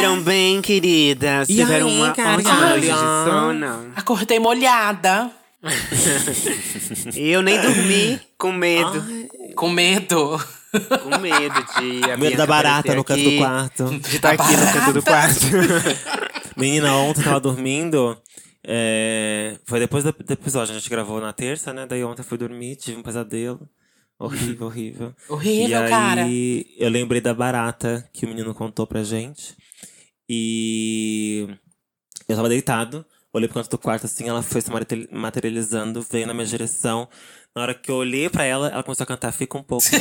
dormiram bem, queridas? E Tiveram aí, uma cara? ótima noite de sono? Acordei molhada. Eu nem dormi, com medo. Com medo. Com medo de. a Medo da barata no canto aqui, do quarto. De estar aqui no canto do quarto. Menina, ontem eu tava dormindo. é, Foi depois do, do episódio, a gente gravou na terça, né? Daí ontem eu fui dormir, tive um pesadelo. Horrível, horrível. Horrível, e aí, cara. eu lembrei da barata que o menino contou pra gente. E eu tava deitado, olhei pro canto do quarto assim, ela foi se material- materializando, veio na minha direção. Na hora que eu olhei pra ela, ela começou a cantar Fica um pouco mais.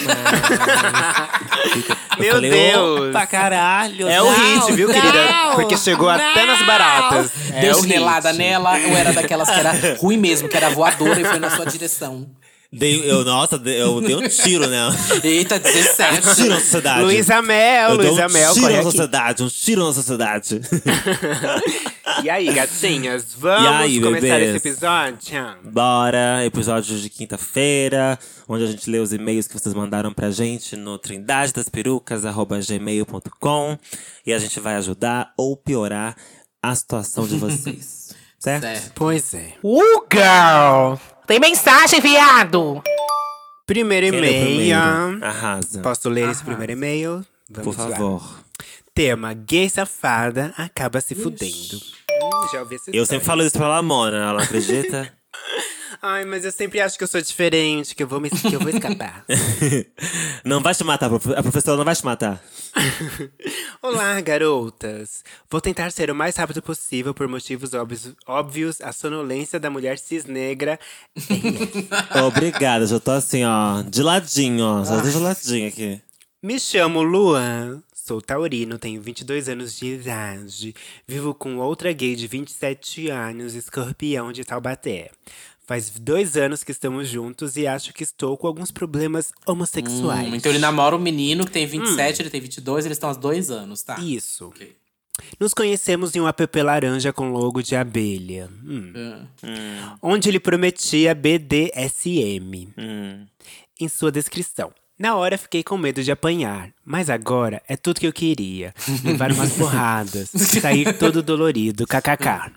Eu Meu falei, Deus. Opa, caralho! É o não, hit, viu, não, querida? Porque chegou até nas baratas. É Deu o chinelada nela ou era daquelas que era ruim mesmo, que era voadora e foi na sua direção? Dei, eu, nossa, eu dei um tiro nela. Eita, Um 17. tiro na sociedade. Luísa Mel, eu Luísa um Mel, tiro corre na sociedade, um tiro na sociedade. E aí, gatinhas, vamos aí, começar bebês? esse episódio? Bora, episódio de quinta-feira, onde a gente lê os e-mails que vocês mandaram pra gente no trindadedasperucas.gmail.com e a gente vai ajudar ou piorar a situação de vocês. certo? Certo. Pois é. Uh, girl! Tem mensagem, viado! Primeiro e-mail. Arrasa. Posso ler esse primeiro e-mail? Vamos Por lá. favor. Tema: gay safada acaba se fudendo. Hum, já ouvi essa Eu história. sempre falo isso pra Lamona, ela acredita? Ai, mas eu sempre acho que eu sou diferente, que eu vou, me, que eu vou escapar. não vai te matar, a professora não vai te matar. Olá, garotas. Vou tentar ser o mais rápido possível por motivos óbvios, óbvios a sonolência da mulher cisnegra. Obrigada, já tô assim, ó, de ladinho, ó. Só de ladinho aqui. Me chamo Luan, sou taurino, tenho 22 anos de idade. Vivo com outra gay de 27 anos, escorpião de Taubaté. Faz dois anos que estamos juntos e acho que estou com alguns problemas homossexuais. Hum, então ele namora um menino que tem 27, ele tem 22, eles estão há dois anos, tá? Isso. Ok. Nos conhecemos em um app laranja com logo de abelha. Hum. Ah. Onde ele prometia BDSM Hum. em sua descrição. Na hora fiquei com medo de apanhar, mas agora é tudo que eu queria. Levar umas porradas, sair todo dolorido, kkk.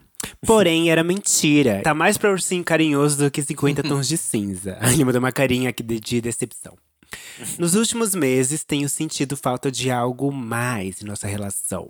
Porém, era mentira. Tá mais pra ursinho carinhoso do que 50 tons de cinza. Ele mandou uma carinha aqui de, de decepção. Nos últimos meses, tenho sentido falta de algo mais em nossa relação.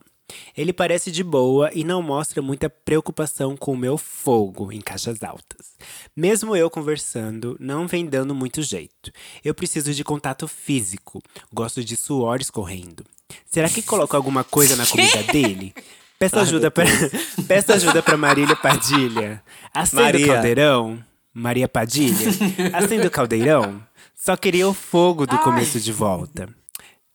Ele parece de boa e não mostra muita preocupação com o meu fogo em caixas altas. Mesmo eu conversando, não vem dando muito jeito. Eu preciso de contato físico. Gosto de suor escorrendo. Será que coloco alguma coisa na comida dele? Peço ajuda para Peço ajuda para Marília Padilha. Acende o Maria. caldeirão. Maria Padilha. Acende o caldeirão. Só queria o fogo do começo de volta.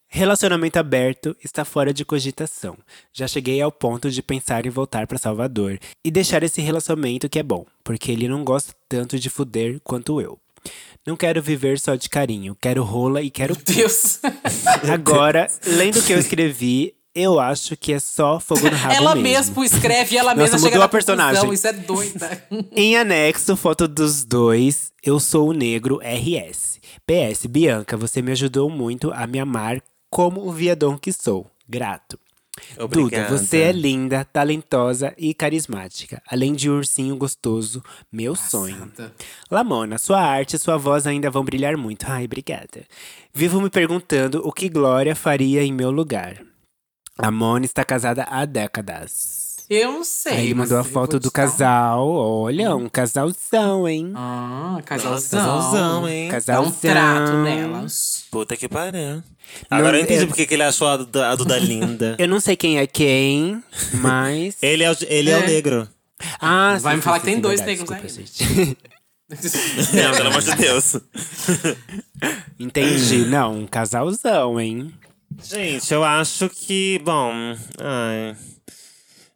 Relacionamento aberto está fora de cogitação. Já cheguei ao ponto de pensar em voltar para Salvador e deixar esse relacionamento que é bom, porque ele não gosta tanto de fuder quanto eu. Não quero viver só de carinho, quero rola e quero Deus. Agora, lendo o que eu escrevi, eu acho que é só fogo no rabo ela mesmo. mesmo escreve e ela Nossa, mesma chega na a personagem. Isso é doida. Em anexo, foto dos dois. Eu sou o negro RS. PS, Bianca, você me ajudou muito a me amar como o viadão que sou. Grato. Obrigada. Duda, você é linda, talentosa e carismática. Além de um ursinho gostoso, meu sonho. Santa. Lamona, sua arte e sua voz ainda vão brilhar muito. Ai, obrigada. Vivo me perguntando o que Glória faria em meu lugar. A Mona está casada há décadas. Eu não sei. Aí mandou a foto do casal. Olha, um casalzão, hein? Ah, casalzão. Casalzão, hein? Dá Casalzão. um trato nelas. Puta que pariu. Agora eu entendi eu- porque que ele achou a Duda, a Duda linda. Eu não sei quem é quem, mas. Ele é o, ele é. o É. negro. Ah, Vai sim, me falar sim, que tem dois verdade, negros gente. Não, pelo amor de Deus. Entendi. Não, um casalzão, hein? Gente, eu acho que, bom, ai,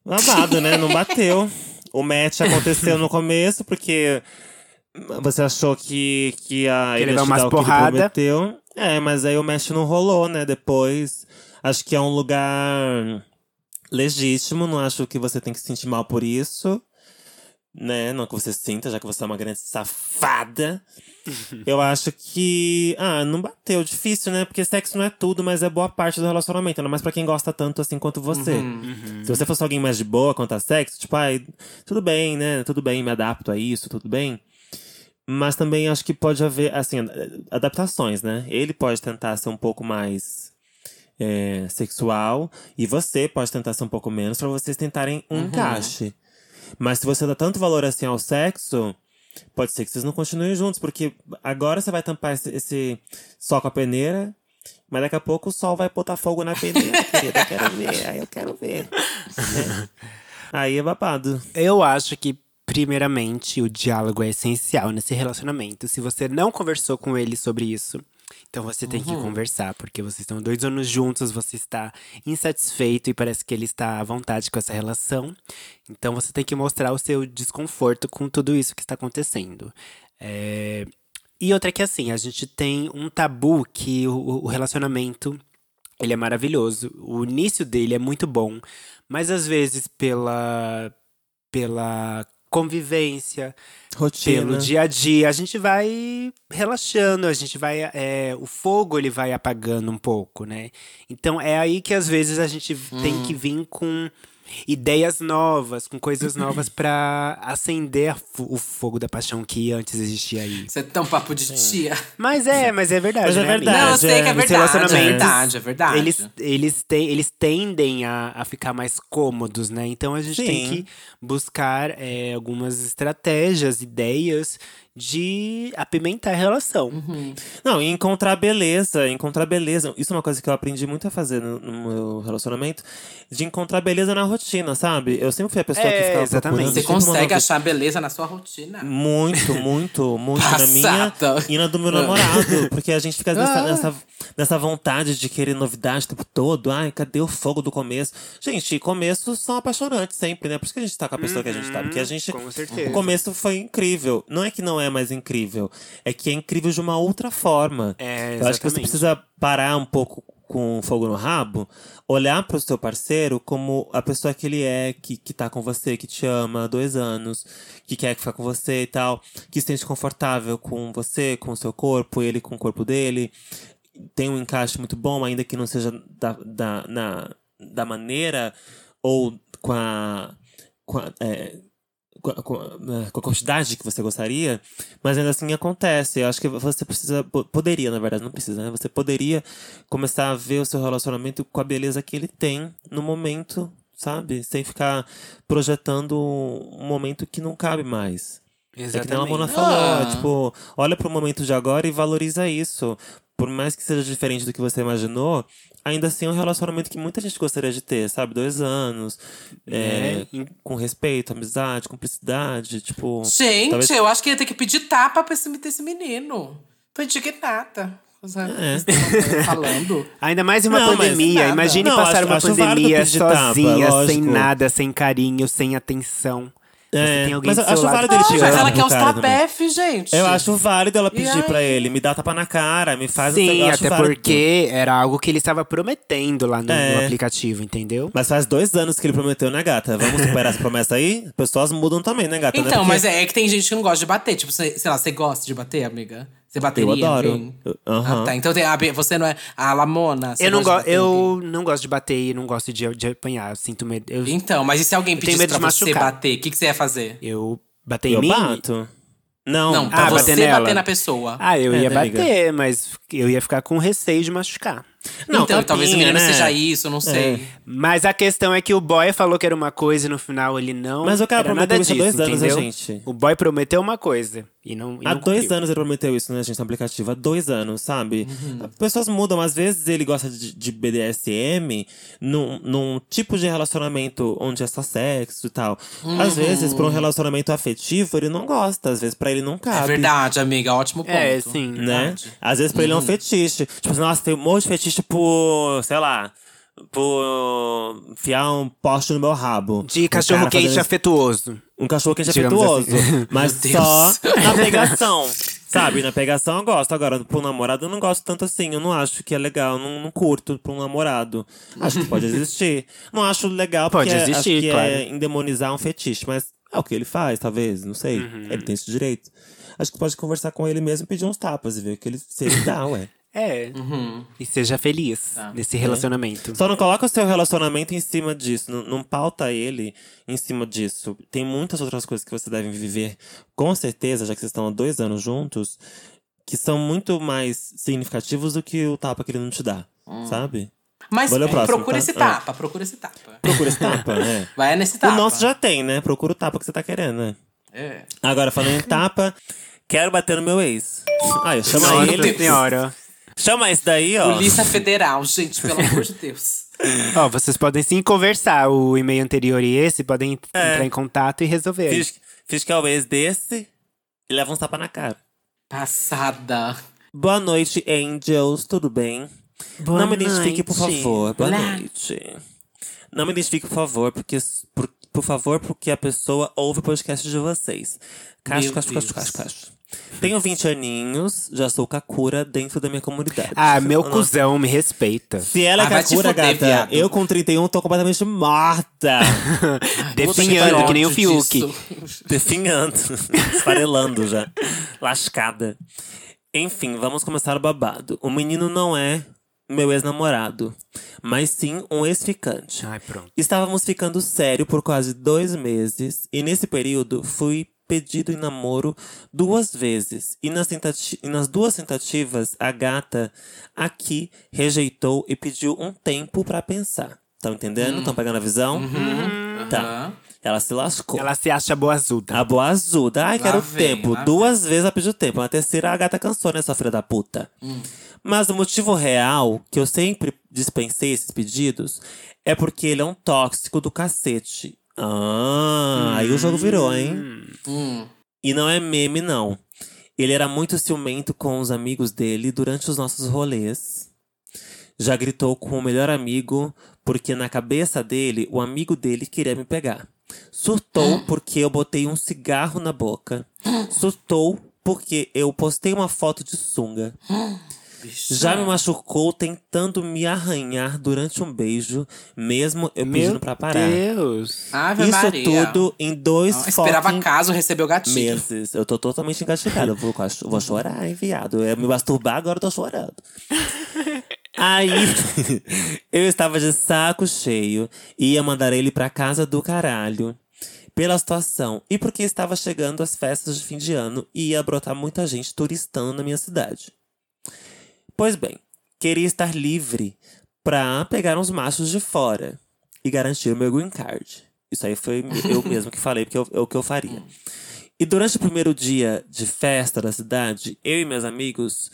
Babado, né? Não bateu. O match aconteceu no começo, porque você achou que, que a Que ele te umas porrada. prometeu. É, mas aí o match não rolou, né? Depois. Acho que é um lugar legítimo. Não acho que você tem que se sentir mal por isso. Né? Não que você sinta, já que você é uma grande safada. Eu acho que. Ah, não bateu. Difícil, né? Porque sexo não é tudo, mas é boa parte do relacionamento. Ainda mais pra quem gosta tanto assim quanto você. Uhum. Se você fosse alguém mais de boa quanto a sexo, tipo, ai, tudo bem, né? Tudo bem, me adapto a isso, tudo bem. Mas também acho que pode haver, assim, adaptações, né? Ele pode tentar ser um pouco mais é, sexual e você pode tentar ser um pouco menos pra vocês tentarem um encaixe. Mas se você dá tanto valor assim ao sexo, pode ser que vocês não continuem juntos, porque agora você vai tampar esse, esse sol com a peneira, mas daqui a pouco o sol vai botar fogo na peneira, querida. Eu quero ver, aí eu quero ver. né? Aí é babado. Eu acho que, primeiramente, o diálogo é essencial nesse relacionamento. Se você não conversou com ele sobre isso, então você tem que conversar, porque vocês estão dois anos juntos, você está insatisfeito e parece que ele está à vontade com essa relação. Então você tem que mostrar o seu desconforto com tudo isso que está acontecendo. É, E outra que assim, a gente tem um tabu que o, o relacionamento ele é maravilhoso. O início dele é muito bom, mas às vezes pela pela convivência, Rotina. pelo dia a dia, a gente vai relaxando, a gente vai. é, o fogo ele vai apagando um pouco, né? Então é aí que às vezes a gente tem que vir com ideias novas, com coisas novas pra acender o fogo da paixão que antes existia aí. Você tem um papo de tia. Mas é, mas é verdade. Mas é né, verdade. Não, eu sei que é Os verdade. É relacionamentos, verdade, é verdade. Eles, eles, têm, eles tendem a, a ficar mais cômodos, né? Então a gente tem Sim. que buscar é, algumas estratégias, ideias de apimentar a relação. Uhum. Não, e encontrar beleza, encontrar beleza. Isso é uma coisa que eu aprendi muito a fazer no, no meu relacionamento. De encontrar beleza na rotina, sabe? Eu sempre fui a pessoa É, que ficava exatamente. Você consegue achar beleza na sua rotina. Muito, muito, muito na minha e na do meu namorado. Porque a gente fica nessa, Ah. nessa, nessa vontade de querer novidade o tempo todo. Ai, cadê o fogo do começo? Gente, começos são apaixonantes sempre, né? Por isso que a gente tá com a pessoa que a gente tá. Porque a gente. com certeza. O começo foi incrível. Não é que não é mais incrível. É que é incrível de uma outra forma. É, Eu acho que você precisa parar um pouco com fogo no rabo, olhar pro seu parceiro como a pessoa que ele é, que, que tá com você, que te ama há dois anos, que quer ficar com você e tal, que se sente confortável com você, com o seu corpo, ele com o corpo dele. Tem um encaixe muito bom, ainda que não seja da, da, na, da maneira ou com a. Com a é, com a, com a- né, com a quantidade que você gostaria, mas ainda assim acontece. Eu acho que você precisa, po- poderia, na verdade, não precisa, né? Você poderia começar a ver o seu relacionamento com a beleza que ele tem no momento, sabe? Sem ficar projetando um momento que não cabe mais. É que nem a Mona Exatamente. falou, Ah. tipo, olha pro momento de agora e valoriza isso. Por mais que seja diferente do que você imaginou, ainda assim é um relacionamento que muita gente gostaria de ter, sabe? Dois anos, é, É, com respeito, amizade, cumplicidade, tipo. Gente, talvez- eu acho que ia ter que pedir tapa pra esse, esse menino. Tô indignada. É. Falando. Ainda mais em uma Não, pandemia. Imagine Não, passar acho- uma acho pandemia pedir tapa, sozinha, sem nada, sem carinho, sem atenção. É, tem alguém mas eu acho válido ele te te Mas ela quer os cara também. tapef, gente. Eu acho válido ela pedir pra ele, me dá tapa na cara, me faz Sim, acho até válido. porque era algo que ele estava prometendo lá no, É. no aplicativo, entendeu? Mas faz dois anos que ele prometeu, né, gata? Vamos superar essa promessa aí? Pessoas mudam também, né, gata? É Então, porque- mas é, é que tem gente que não gosta de bater. Tipo, você- sei lá, você gosta de bater, amiga? Você bateria? Eu adoro. Ah, tá. Então tem a, você não é a Lamona? Eu não, go eu não gosto de bater e não gosto de, de apanhar. Eu sinto medo. Eu, Então, mas e se alguém pedisse medo pra de você bater? O que, que você ia fazer? eu bater em Eu mim. bato. Não, Não, pra Ah, você bater bater, na pessoa. Ah, eu É, ia bater, mas eu ia ficar com receio de machucar. Não, então, talvez o menino né? seja isso, não sei. Mas a questão é que o boy falou que era uma coisa e no final ele não. Mas o cara prometeu isso há disso, dois anos, né, entendeu? gente? O boy prometeu uma coisa e não. E Há não dois anos ele prometeu isso, né, gente, no aplicativo. Há dois anos, sabe? Uhum. As pessoas mudam. Às vezes ele gosta de, de BDSM num, num tipo de relacionamento onde é só sexo e tal. Às vezes, pra um relacionamento afetivo, ele não gosta. Às vezes, pra ele não cabe. Uhum. É verdade, amiga. Ótimo ponto. É, sim. Né? Verdade. Às vezes pra ele é Uhum. um fetiche. Tipo assim, nossa, tem um monte de fetiche por, sei lá, por enfiar um poste no meu rabo. De cachorro quente fazendo- afetuoso. Um cachorro quente Digamos afetuoso. assim. Mas só na pegação. Sabe, na pegação eu gosto. Agora, pro namorado eu não gosto tanto assim. Eu não acho que é legal. Eu não, não curto pra um namorado. Acho que pode existir. Não acho legal porque Pode é- existir, que claro. é endemonizar um fetiche. Mas é o que ele faz, talvez. Não sei. Uhum. Ele tem esse direito. Acho que pode conversar com ele mesmo e pedir uns tapas e ver o que ele, se ele dá, ué. É. Uhum. E seja feliz Tá. nesse relacionamento. Só não coloca o seu relacionamento em cima disso. Não, não pauta ele em cima disso. Tem muitas outras coisas que você deve viver, com certeza, já que vocês estão há dois anos juntos, que são muito mais significativos do que o tapa que ele não te dá. Sabe? Mas o próximo, procura tá? esse Ah. tapa, procura esse tapa. Procura esse tapa, né? Vai nesse O tapa. nosso já tem, né? Procura o tapa que você tá querendo, né? É. Agora, falando em tapa, quero bater no meu ex. Aí, chama Nossa ele. senhora. Chama esse daí, ó. Polícia Federal, gente, pelo amor de Deus. Ó, vocês podem sim conversar. O e-mail anterior e esse podem É. entrar em contato e resolver. Fiz, fiz que é o ex desse e leva uns tapa na cara. Passada. Boa noite, Angels, tudo bem? Boa Não me identifique, por noite. favor. Boa Olá. noite. Não me identifique, por favor, porque. Por, por favor, porque a pessoa ouve o podcast de vocês. Cacho, cacho, cacho, cacho, cacho. Tenho 20 aninhos, já sou Kakura dentro da minha comunidade. Ah, meu Nossa. cuzão, me respeita. Se ela é Ah, Kakura, gata, viado. eu com 31 tô completamente morta. Definhando, que nem o Fiuk. Definhando, esfarelando já. Lascada. Enfim, vamos começar o babado. O menino não é meu ex-namorado, mas sim um ex-ficante. Ai, pronto. Estávamos ficando sério por quase dois meses, e nesse período fui pedido em namoro duas vezes. E nas, e nas duas tentativas, a gata aqui rejeitou e pediu um tempo pra pensar. Estão entendendo? Estão pegando a visão? Tá. Aham. Ela se lascou. Ela se acha boazuda. A boa azul. Ai, Lá quero vem, tempo. Duas vezes ela pediu tempo. Na terceira, a gata cansou, né, sua filha da puta? Mas o motivo real que eu sempre dispensei esses pedidos é porque ele é um tóxico do cacete. Ah, aí o jogo virou, hein? Hum. E não é meme, não. Ele era muito ciumento com os amigos dele durante os nossos rolês. Já gritou com o melhor amigo, porque na cabeça dele, o amigo dele queria me pegar. Surtou porque eu botei um cigarro na boca. Surtou porque eu postei uma foto de sunga. Bicho. Já me machucou tentando me arranhar durante um beijo, mesmo eu Meu pedindo pra parar. Deus. Ave Isso Maria. tudo em dois Não, esperava caso, recebeu gatinho. meses. Eu tô totalmente engasticada. Eu vou, vou chorar, hein, viado. Eu ia me masturbar, agora eu tô chorando. Aí, eu estava de saco cheio e ia mandar ele pra casa do caralho. Pela situação e porque estava chegando as festas de fim de ano e ia brotar muita gente turistando na minha cidade. Pois bem, queria estar livre pra pegar uns machos de fora e garantir o meu green card. Isso aí foi eu mesmo que falei, porque eu- é o que eu faria. E durante o primeiro dia de festa da cidade, eu e meus amigos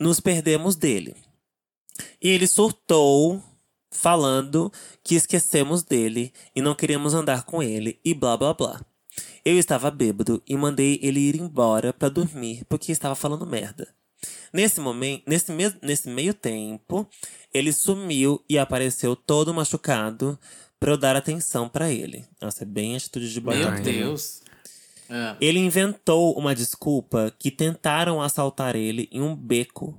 nos perdemos dele. E ele surtou, falando que esquecemos dele e não queríamos andar com ele e blá blá blá. Eu estava bêbado e mandei ele ir embora pra dormir porque estava falando merda. Nesse momento, nesse, nesse meio tempo, ele sumiu e apareceu todo machucado pra eu dar atenção pra ele. Nossa, é bem atitude de Meu batata. né? Deus. Ah. Ele inventou uma desculpa que tentaram assaltar ele em um beco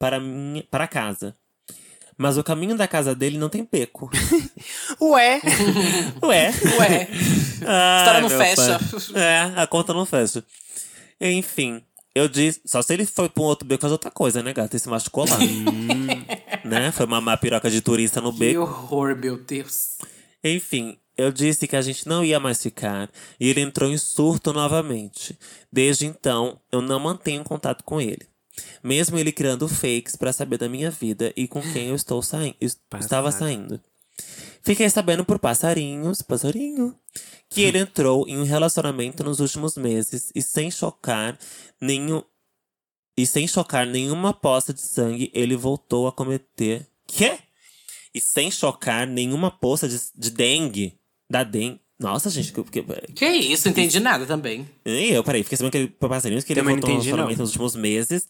para, minha, para casa. Mas o caminho da casa dele não tem beco. Ué. Ué. Ué. Ai, História não meu fecha. pai. É, a conta não fecha. Enfim, eu disse. Só se ele foi pra um outro beco fazer outra coisa, né, gata? Ele se machucou lá. né? Foi mamar piroca de turista no Que beco. horror, meu Deus. Enfim, eu disse que a gente não ia mais ficar e ele entrou em surto novamente. Desde então, eu não mantenho contato com ele. Mesmo ele criando fakes pra saber da minha vida e com quem eu estou saindo, estava saindo. Fiquei sabendo por passarinhos, passarinho, que ele entrou em um relacionamento nos últimos meses e sem chocar nenhum e sem chocar nenhuma poça de sangue, ele voltou a cometer. Quê? E sem chocar nenhuma poça de, de dengue. Da dengue. Nossa, gente, que, que, Que isso, não entendi nada também. e eu, peraí, fiquei sabendo que ele, por passarinhos que ele Também não voltou ao entendi, relacionamento não. nos últimos meses.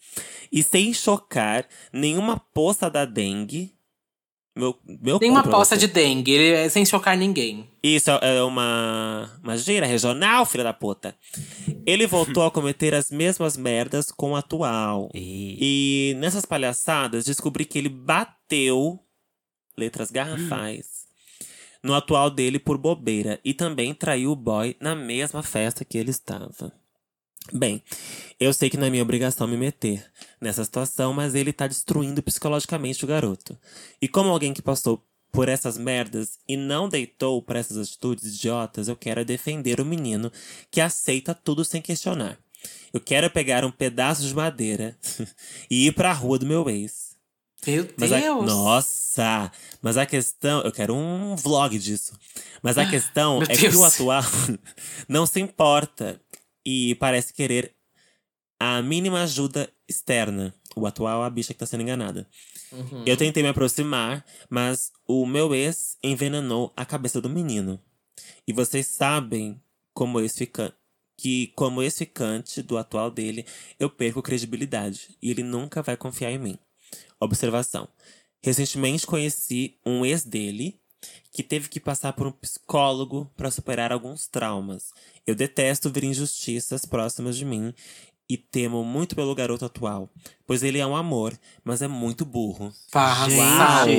E sem chocar nenhuma poça da dengue. Meu, meu Nenhuma aposta de dengue, ele é sem chocar ninguém. Isso é uma, uma gira regional, filha da puta. Ele voltou a cometer as mesmas merdas com o atual. E... E nessas palhaçadas, descobri que ele bateu letras garrafais no atual dele por bobeira. E também traiu o boy na mesma festa que ele estava. Bem, eu sei que não é minha obrigação me meter nessa situação, mas ele tá destruindo psicologicamente o garoto. E como alguém que passou por essas merdas e não deitou para essas atitudes idiotas, eu quero defender o menino que aceita tudo sem questionar. Eu quero pegar um pedaço de madeira e ir pra rua do meu ex. Meu Mas a- Deus! nossa! Mas a questão. Eu quero um vlog disso. Mas a questão Meu é que o Deus. atual não se importa e parece querer a mínima ajuda externa. O atual é a bicha que tá sendo enganada. Uhum. Eu tentei me aproximar, mas o meu ex envenenou a cabeça do menino. E vocês sabem como ex-ficante. Que, como ex-ficante do atual dele, eu perco credibilidade. E ele nunca vai confiar em mim. Observação. Recentemente conheci um ex dele que teve que passar por um psicólogo para superar alguns traumas. Eu detesto ver injustiças próximas de mim e temo muito pelo garoto atual, pois ele é um amor, mas é muito burro. Passada!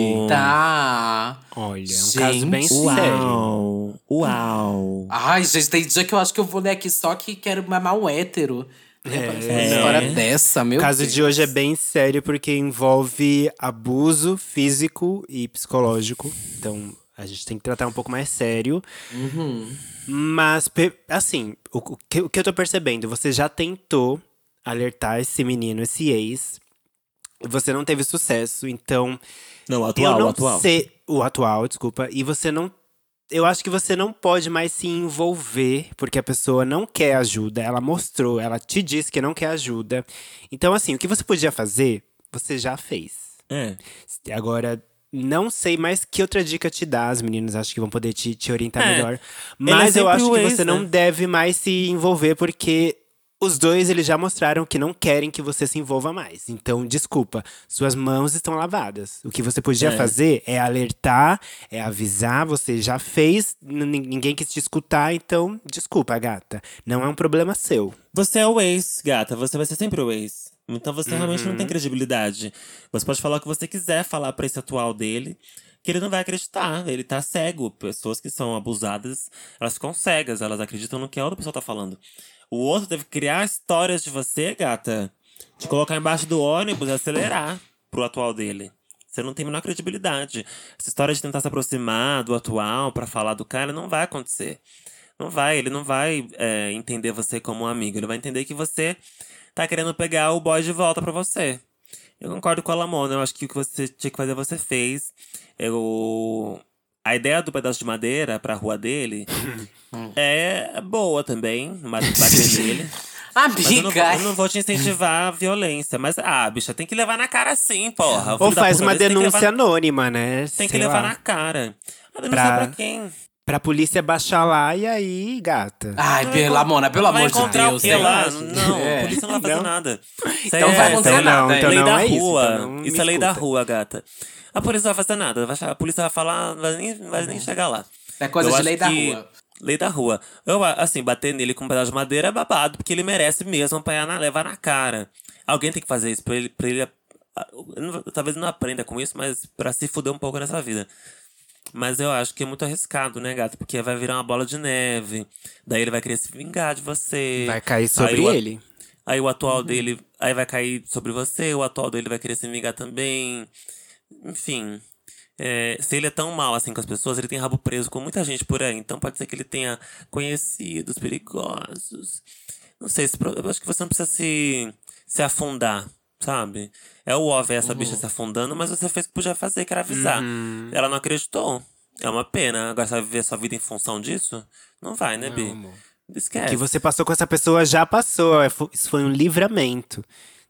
Olha, é um caso bem Gente. sério. Uau! Uau! Ai, gente, tem dia que eu acho que eu vou ler aqui só que quero mamar um hétero. É, uma É. história dessa, meu O caso Deus. de hoje é bem sério porque envolve abuso físico e psicológico. Então, a gente tem que tratar um pouco mais sério. Mas, pe- assim, o, o que, o que eu tô percebendo, você já tentou alertar esse menino, esse ex. Você não teve sucesso, então Não, o atual, não o atual. sei o atual, desculpa. E você não eu acho que você não pode mais se envolver porque a pessoa não quer ajuda. Ela mostrou, ela te disse que não quer ajuda. Então assim, o que você podia fazer, você já fez. É. Agora não sei mais que outra dica te dá, as meninas acho que vão poder te, te orientar É, melhor. é Mas eu sempre acho que ex, você não né? deve mais se envolver porque os dois eles já mostraram que não querem que você se envolva mais. Então, desculpa, suas mãos estão lavadas. O que você podia É. fazer é alertar, é avisar, você já fez, ninguém quis te escutar, então desculpa, gata. Não é um problema seu. Você é o ex, gata. Você vai ser sempre o ex. Então você realmente não tem credibilidade. Você pode falar o que você quiser falar pra esse atual dele, que ele não vai acreditar. Ele tá cego. Pessoas que são abusadas, elas ficam cegas. Elas acreditam no que a outra pessoa tá falando. O outro deve criar histórias de você, gata. Te colocar embaixo do ônibus e acelerar pro atual dele. Você não tem a menor credibilidade. Essa história de tentar se aproximar do atual pra falar do cara não vai acontecer. Não vai, ele não vai é, entender você como um amigo. Ele vai entender que você tá querendo pegar o boy de volta pra você. Eu concordo com a Lamona. Eu acho que o que você tinha que fazer, você fez. Eu... A ideia do pedaço de madeira pra rua dele é boa também. mas Bater nele. Mas eu não, vou, eu não vou te incentivar a violência. Mas, ah, bicha, tem que levar na cara sim, porra. Ou faz uma que denúncia levar- anônima, né? Tem que Sei levar lá. na cara. A denúncia Pra- pra quem? Pra polícia baixar lá e aí, gata. Ai, pela Mona, pelo amor de Deus. né? lá? Não, É. a polícia não vai fazer Não. nada. Isso Então aí vai é, acontecer então não, nada, então hein? lei não da é isso, rua. então não isso é lei da rua, gata. A polícia não vai fazer nada. A polícia vai falar, não vai nem, vai nem chegar lá. É coisa Eu de lei da que- rua. Lei da rua. Eu, assim, bater nele com um pedaço de madeira é babado, porque ele merece mesmo apanhar na, levar na cara. Alguém tem que fazer isso pra ele. Pra ele não- talvez não aprenda com isso, mas pra se fuder um pouco nessa vida. Mas eu acho que é muito arriscado, né, gato? Porque vai virar uma bola de neve. Daí ele vai querer se vingar de você. Vai cair sobre Aí o ele. Aí o atual Uhum. dele. Aí vai cair sobre você, o atual dele vai querer se vingar também. Enfim. é, se ele é tão mal assim com as pessoas, ele tem rabo preso com muita gente por aí. Então pode ser que ele tenha conhecidos perigosos. Não sei, eu acho que você não precisa se, se afundar, sabe? É o óbvio essa Uhum. bicha se afundando, mas você fez o que podia fazer, que era avisar. Ela não acreditou. É uma pena. Agora você vai viver sua vida em função disso? Não vai, né, Bi? Esquece. O que você passou com essa pessoa já passou. é Isso foi um livramento.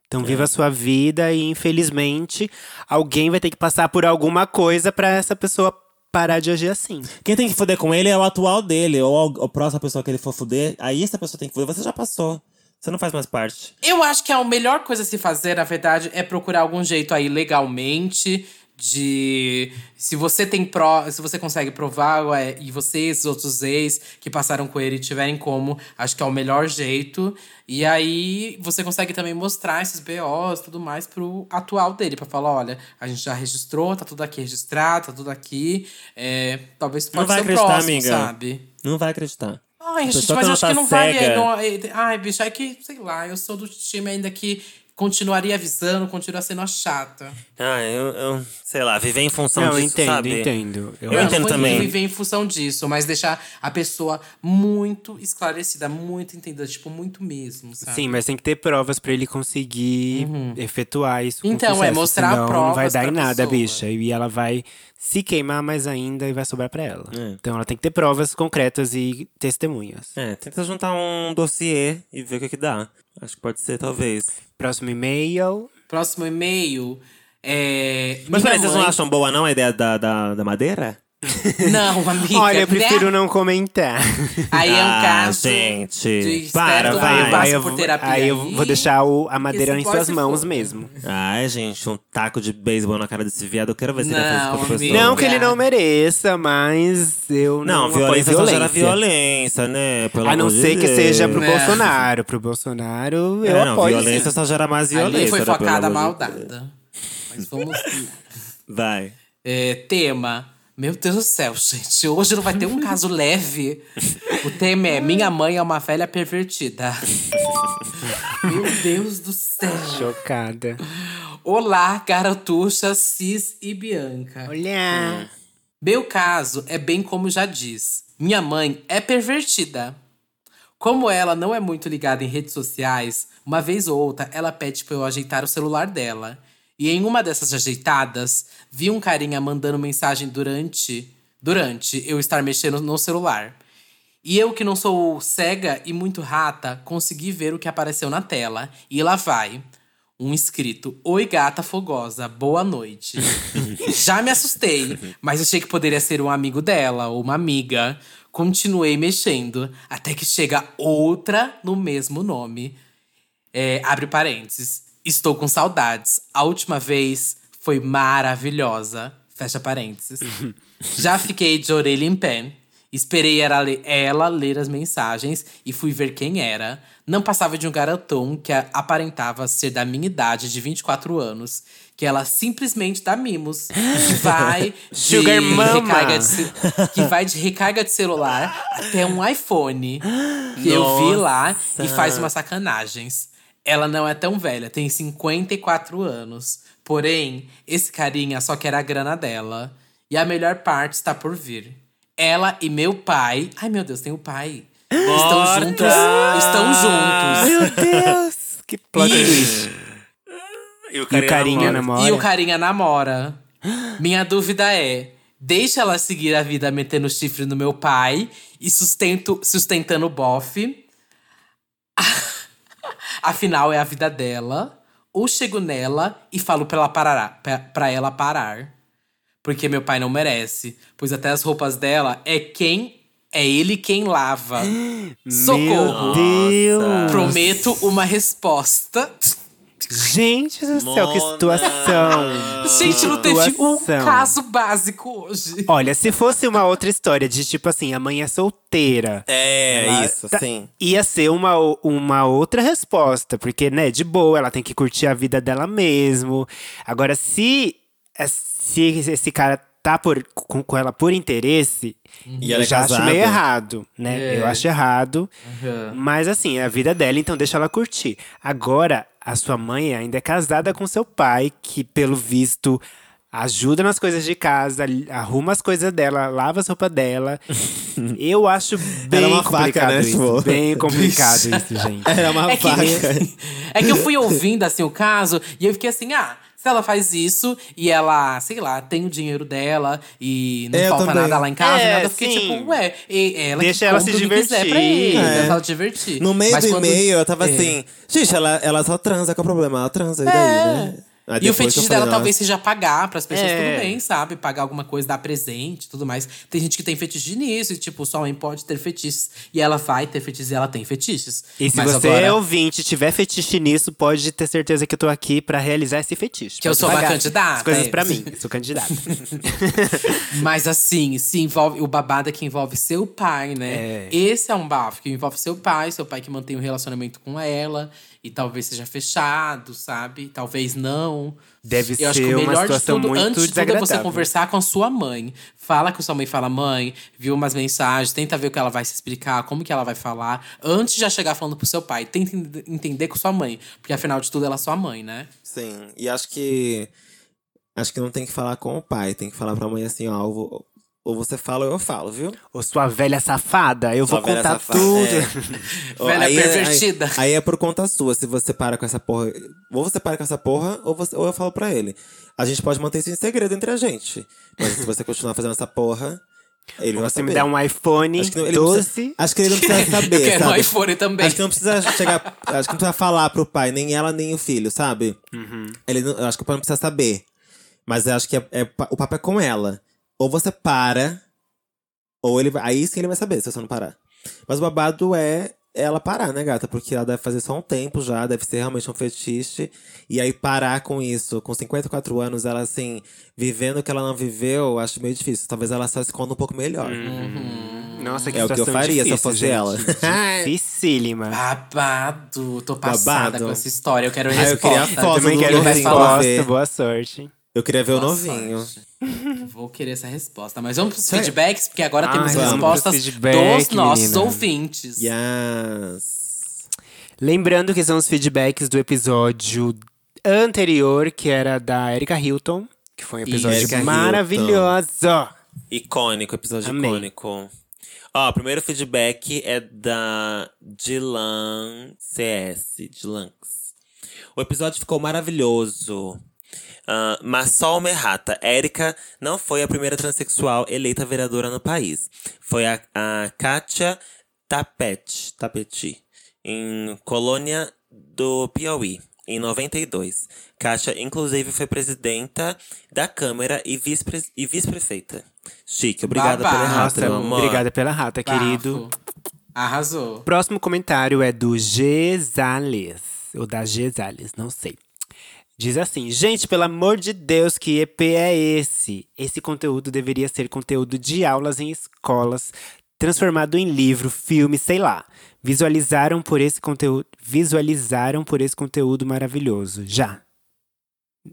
Então É. viva a sua vida e infelizmente alguém vai ter que passar por alguma coisa pra essa pessoa parar de agir assim. Quem tem que foder com ele é o atual dele, ou a próxima pessoa que ele for foder. Aí essa pessoa tem que foder. Você já passou. Você não faz mais parte. Eu acho que a melhor coisa a se fazer, na verdade, é procurar algum jeito aí legalmente De se você tem pro, se você consegue provar ué, e vocês, os outros ex que passaram com ele tiverem como, acho que é o melhor jeito. E aí você consegue também mostrar esses BOs e tudo mais pro atual dele, pra falar: olha, a gente já registrou, tá tudo aqui registrado, tá tudo aqui. É, talvez tu Não pode vai ser acreditar, próximo, amiga. sabe? Não vai acreditar. Ai, gente, mas que acho não que tá não vai. cega- Não, é- ai, bicho, é que, sei lá, eu sou do time ainda que continuaria avisando, continua sendo a chata. Ah, eu, eu sei lá, viver em função Não, eu disso, entendo, sabe? entendo. Eu Eu entendo não também. viver em função disso, mas deixar a pessoa muito esclarecida, muito entendida, tipo, muito mesmo, sabe? Sim, mas tem que ter provas pra ele conseguir efetuar isso com Então, é, mostrar senão não vai provas dar em nada, pessoa. bicha. E ela vai se queimar mais ainda e vai sobrar pra ela. É. Então ela tem que ter provas concretas e testemunhas. É, tenta juntar um dossiê e ver o que que dá. Acho que pode ser, talvez. Próximo e-mail. Próximo e-mail. É, Mas peraí, vocês não mãe- acham boa não a ideia da, da, da madeira? Não, amiga. Olha, eu prefiro né? não comentar. Aí é um Ah, caso. gente. de Para, vai. Aí eu, vou- aí eu vou deixar o- a madeira em suas mãos for. mesmo. Ai, gente, um taco de beisebol na cara desse viado. Eu quero ver se ele vai fazer Não, com outra pessoa. Não que ele não mereça, mas eu Não, não, violência só gera violência. violência, né? Pelo A não amor de ser que Deus. seja pro É. Bolsonaro. Pro Bolsonaro, eu É, não, apoio violência sim. só gera mais violência. Ali foi né? Focada maldada. Mas vamos. Vai. É, tema. Meu Deus do céu, gente. Hoje não vai ter um caso leve. O tema é Minha mãe é uma velha pervertida. Meu Deus do céu. Chocada. Olá, garotucha, Cis e Bianca. Olha. Meu caso é bem como já diz. Minha mãe é pervertida. Como ela não é muito ligada em redes sociais, uma vez ou outra ela pede pra eu ajeitar o celular dela. E em uma dessas ajeitadas, vi um carinha mandando mensagem durante durante eu estar mexendo no celular. E eu, que não sou cega e muito rata, consegui ver o que apareceu na tela. E lá vai. Um escrito: Oi, gata fogosa, boa noite. Já me assustei, mas achei que poderia ser um amigo dela ou uma amiga. Continuei mexendo, até que chega outra no mesmo nome. É, abre parênteses. Estou com saudades. A última vez foi maravilhosa. Fecha parênteses. Já fiquei de orelha em pé. Esperei ela, le- ela ler as mensagens e fui ver quem era. Não passava de um garotão que aparentava ser da minha idade, de 24 anos. Que ela simplesmente dá mimos. Que vai de recarga de, que vai de recarga de celular até um iPhone. Que eu vi lá e faz umas sacanagens. Ela não é tão velha, tem 54 anos. Porém, esse carinha só quer a grana dela. E a melhor parte está por vir. Ela e meu pai. Ai, meu Deus, tem o pai. Estão juntos. Estão juntos. Meu Deus! Que plot E-. E o E o carinha namora. E o carinha namora. Minha dúvida é: deixa ela seguir a vida metendo chifre no meu pai e sustento, sustentando o bofe. Afinal, é a vida dela. Ou chego nela e falo pra ela parar, pra, ela parar. Porque meu pai não merece. Pois até as roupas dela é quem. É ele quem lava. Socorro! Meu Deus! Prometo uma resposta. Gente do céu, que Mona. situação! Gente, não teve um caso básico hoje. Olha, se fosse uma outra história de tipo assim, a mãe é solteira. É, ela isso, tá- sim. Ia ser uma, uma outra resposta, porque, né, de boa, ela tem que curtir a vida dela mesmo. Agora, se, é, se esse cara tá por, com, com ela por interesse, E eu é já acho meio errado, né? É. Eu acho errado. Uhum. Mas assim, é a vida dela, então deixa ela curtir. Agora, a sua mãe ainda é casada com seu pai, que pelo visto ajuda nas coisas de casa, arruma as coisas dela, lava as roupas dela. Eu acho bem Era uma faca, complicado né, isso. tipo? Bem complicado isso, gente. Era uma É que, faca. é que eu fui ouvindo assim o caso e eu fiquei assim, ah, se ela faz isso e ela, sei lá, tem o dinheiro dela e não Eu falta também. nada lá em casa, É, nada, eu fiquei sim. tipo, ué, e- ela Deixa que ela se quiser pra divertir. ele, É. deixa ela divertir. No meio Mas do quando- e-mail, eu tava é. assim… Gente, ela, ela só transa, qual é o problema? Ela transa, e daí, É. né? Aí E o eu falei, dela nossa, talvez seja pagar pras pessoas, É. tudo bem, sabe? Pagar alguma coisa, dar presente tudo mais. Tem gente que tem fetiche nisso, e tipo, sua mãe pode ter fetiches. E ela vai ter fetiches e ela tem fetiches. E se Mas você agora, é ouvinte tiver fetiche nisso, pode ter certeza que eu tô aqui pra realizar esse fetiche. Que eu Pode sou uma pagar candidata, As coisas é. pra mim, eu sou candidata. Mas assim, se envolve. O babado é que envolve seu pai, né? É. Esse é um bafo que envolve seu pai, seu pai que mantém um relacionamento com ela. E talvez seja fechado, sabe? Talvez não. Deve Eu acho que ser o uma melhor de tudo, muito antes de tudo, é você conversar com a sua mãe. Fala com sua mãe, fala, mãe, viu umas mensagens, tenta ver o que ela vai se explicar, como que ela vai falar, antes de já chegar falando pro seu pai. Tenta ent- entender com sua mãe. Porque afinal de tudo, ela é sua mãe, né? Sim, e acho que. Acho que não tem que falar com o pai, tem que falar pra mãe assim, ó. Ou, ou você fala ou eu falo, viu? Ô, sua velha safada, eu Sua vou contar safada, tudo. é. Velha aí é- pervertida. Aí, aí é por conta sua. Se você para com essa porra. Ou você para com essa porra, ou, você, ou eu falo pra ele. A gente pode manter isso em segredo entre a gente. Mas se você continuar fazendo essa porra, ele vai Você saber. me dá um iPhone Acho que não- ele 12. precisa- acho que ele não precisa saber, Eu quero um sabe? iPhone também. Acho que não precisa chegar. Acho que não precisa falar pro pai, nem ela, nem o filho, sabe? Uhum. Ele não- eu acho que o pai não precisa saber. Mas eu acho que é, é o papo é com ela. Ou você para, ou ele vai. Aí sim ele vai saber se você não parar. Mas o babado é ela parar, né, gata? Porque ela deve fazer só um tempo já, deve ser realmente um fetiche. E aí parar com isso, com 54 anos, ela assim, vivendo o que ela não viveu, acho meio difícil. Talvez ela só esconda um pouco melhor. Nossa, que É o que eu faria se eu difícil, fosse gente. ela. Dificílima. Babado. Tô passada Babado. com essa história. Eu quero Ah, eu resposta. queria a foto Também do quero resposta, boa sorte. Eu queria ver o Boa novinho. sorte. Vou querer essa resposta. Mas vamos pros Sério? feedbacks, porque agora Ai, temos respostas feedback, dos nossos menina. ouvintes. Yes. Lembrando que são os feedbacks do episódio anterior, que era da Erika Hilton, que foi um episódio Erika Hilton. maravilhoso. Icônico, episódio Amei. icônico. Ó, o primeiro feedback é da Dilan CS, Dilanx. O episódio ficou maravilhoso. Ah, mas só uma errata. Érica não foi a primeira transexual eleita vereadora no país. Foi a, a Kátia Tapete, Tapeti, em Colônia do Piauí, em 92. Kátia, inclusive, foi presidenta da Câmara e vice-pre- e vice-prefeita. Chique, obrigada pela Nossa, meu amor. obrigada pela rata, Bafo. querido. Arrasou. Próximo comentário é do Gesales. Ou da Gesales, não sei. Diz assim: Gente, pelo amor de Deus, que EP é esse? Esse conteúdo deveria ser conteúdo de aulas em escolas, transformado em livro, filme, sei lá. Visualizaram por esse conteúdo, visualizaram por esse conteúdo maravilhoso. Já.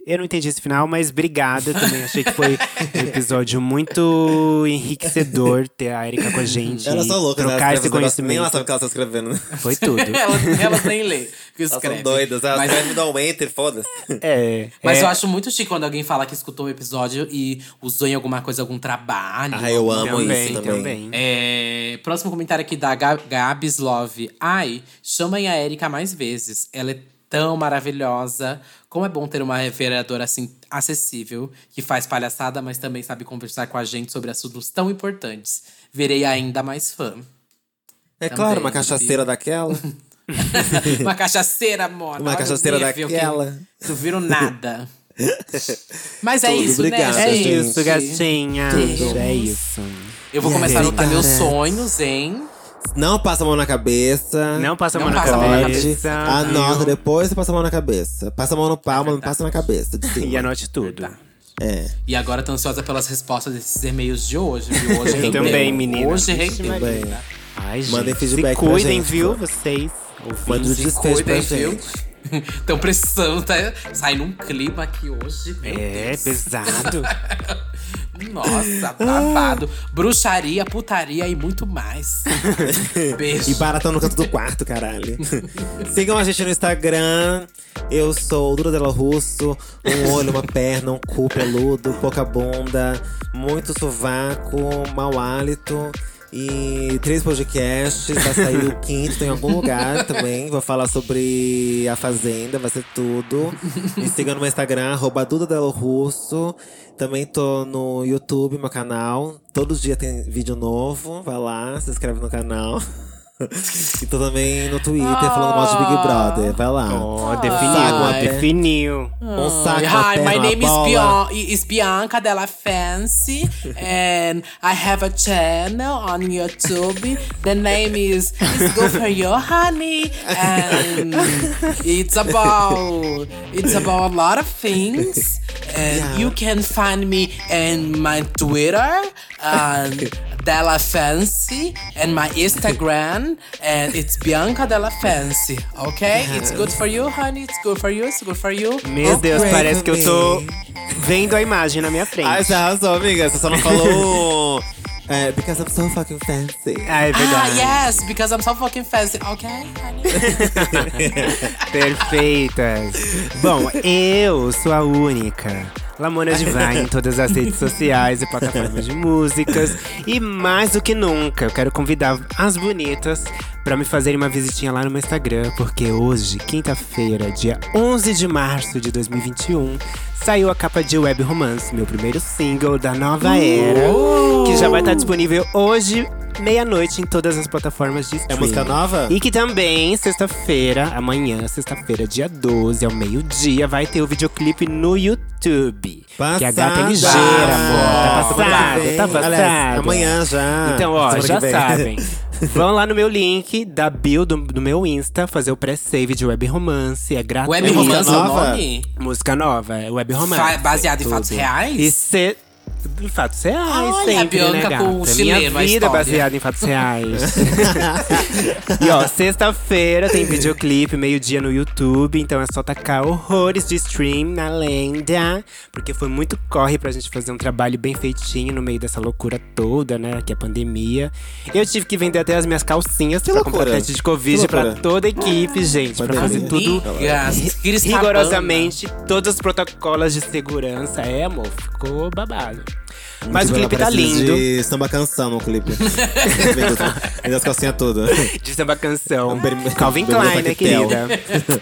Eu não entendi esse final, mas obrigada. Também achei que foi um episódio muito enriquecedor ter a Erika com a gente. Elas são loucas, né? trocar Elas esse negócios, Nem ela conhecimento. sabe o que ela tá escrevendo. né? Foi tudo. elas, elas nem lê. Que Elas escreve. são doidas. Elas Mas, escrevem dão um enter, foda-se. É. mas é, eu acho muito chique quando alguém fala que escutou o episódio e usou em alguma coisa, algum trabalho. Ah, eu amo também, isso também. também. É, próximo comentário aqui da Gab- Gabs Love. Ai, chamem a Erika mais vezes. Ela é tão maravilhosa. Como é bom ter uma vereadora assim acessível, que faz palhaçada, mas também sabe conversar com a gente sobre assuntos tão importantes. Verei ainda mais fã. É Também, claro, uma cachaceira viu? daquela. uma cachaceira, amor. Uma Olha cachaceira daquela. Tu viram nada. Mas é Tudo, isso, obrigado, né, É gente? isso, gatinha. Deus. É isso. Eu vou E começar a anotar meus sonhos, hein? Não passa a mão na cabeça. Não passa a Não mão na passa a mão na cabeça. Anota depois você passa a mão na cabeça. Passa a mão no palmo, não passa na cabeça. De E anote tudo. É. E agora tô ansiosa pelas respostas desses e-mails de hoje, viu? Hoje Eu rendeu. também, menina. Hoje rendeu. Também. Ai, gente. Mandem se feedback pra cuidem, gente, viu, pô. vocês. Manda o desfecho pra gente. Tão precisando, tá saindo um clima aqui hoje. Meu É, Deus. pesado. Nossa, babado. Bruxaria, putaria e muito mais. Beijo. E baratão no canto do quarto, caralho. Sigam a gente no Instagram. Eu sou Dura Dela Russo. Um olho, uma perna, um cu peludo, pouca bunda, muito sovaco, mau hálito. E três podcasts. Vai sair o quinto em algum lugar também. Vou falar sobre a Fazenda, vai ser tudo. Me sigam no meu Instagram, arroba Russo. Também tô no YouTube, meu canal. Todos os dias tem vídeo novo. Vai lá, se inscreve no canal. E tô também no Twitter falando mal de Big Brother. Vai lá. Ó, definiu, Ai. definiu. Um saco, uma Hi, my name is. Bian- is Bianca Della Fancy, and I have a channel on YouTube. The name is It's Good for You, Honey, and it's about it's about a lot of things. And you can find me in my Twitter, um, Della Fancy, and my Instagram, and it's Bianca Della Fancy. Okay, it's good for you, honey. It's good for you. It's good for you. Meu Deus, parece que eu tô vendo a imagem na minha frente. Ai, você arrasou, amiga. Você só não falou. é, because I'm so fucking fancy. Ah, é Ah, verdade. yes, because I'm so fucking fancy. Okay, honey. Perfeitas. Bom, eu sou a única. Lamona Divine em todas as redes sociais e plataformas de músicas. E mais do que nunca, eu quero convidar as bonitas pra me fazerem uma visitinha lá no meu Instagram, porque hoje, quinta-feira, dia 11 de março de 2021, saiu a capa de Web Romance, meu primeiro single da nova era, que já vai estar disponível hoje, meia-noite, em todas as plataformas de É streaming. música nova? E que também, sexta-feira, amanhã, sexta-feira, dia 12, ao meio-dia, vai ter o videoclipe no YouTube. Que a gata é Passada. ligeira, amor. Tá passada, vem. tá passada. Aliás, amanhã já. Então, ó, já sabem. Vão lá no meu link da bio do, do meu Insta, fazer o pré-save de Web Romance. É gratuito. Web Romance é nova? Música nova, é Web Romance. Fa- baseado em fatos reais? E se... Em fatos reais, Olha, sempre, a Bianca né, gata? com o chileno, Minha vida é baseada em fatos reais. e ó, sexta-feira tem videoclipe, meio-dia no YouTube. Então é só tacar horrores de stream na lenda. Porque foi muito corre pra gente fazer um trabalho bem feitinho no meio dessa loucura toda, né? Que é a pandemia. Eu tive que vender até as minhas calcinhas Que pra loucura. comprar teste de Covid pra toda a equipe, gente. Pra fazer tudo eles rigorosamente todos os protocolos de segurança. É, amor, ficou babado. Mas o clipe tá lindo. de samba canção no clipe. Vendo as calcinhas todas. De samba canção. ber- Calvin Klein, né, querida?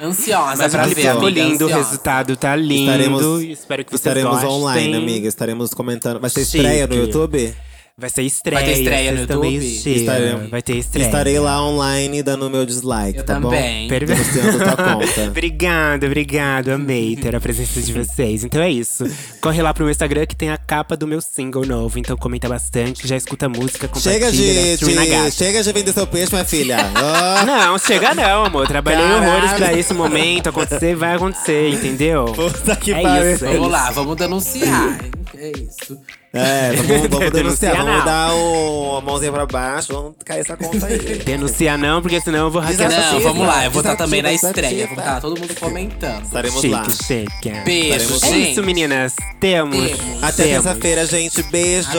Ansiosa Mas o pra clipe ver, ficou amiga, lindo, o ansiosa. resultado tá lindo. Estaremos- Espero que vocês Estaremos gostem. online, amiga. Estaremos comentando. Vai ter Chique. estreia no YouTube? Vai ser estreia. Vai ter estreia no YouTube? Estaremos- Vai ter estreia. Estarei lá online dando meu dislike, Eu tá também. bom? Tua conta. Obrigado, obrigado. Amei ter a presença de vocês. Então é isso. Corre lá pro meu Instagram que tem a capa do meu single novo. Então comenta bastante, já escuta a música, compartilha, Chega de, de, chega de vender seu peixe, minha filha. Ó, Não, chega não, amor. Trabalhei Caralho. horrores pra esse momento acontecer, vai acontecer, entendeu? Puta que é pariu. isso, é Vamos isso. lá, vamos denunciar. É isso. É, vamos, vamos denunciar. Denunciar Vamos não. dar o, a mãozinha pra baixo, vamos cair essa conta aí. Denunciar não, porque senão eu vou hackear essa Não, vamos lá, eu vou estar também na estreia. Vamos estar todo mundo comentando. Estaremos lá. Chique, chique. Beijo, Estaremos- É gente. isso, meninas. Temos. Temos. Até terça-feira, gente. Beijos.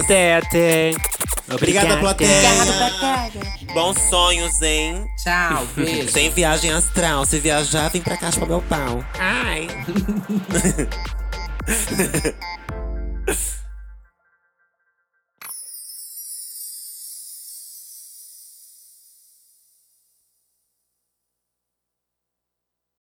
Até, até. Obrigada, plateia. Bons sonhos, hein? Tchau, beijo. Tem viagem astral. Se viajar, vem pra cá chupar meu pau. Ai.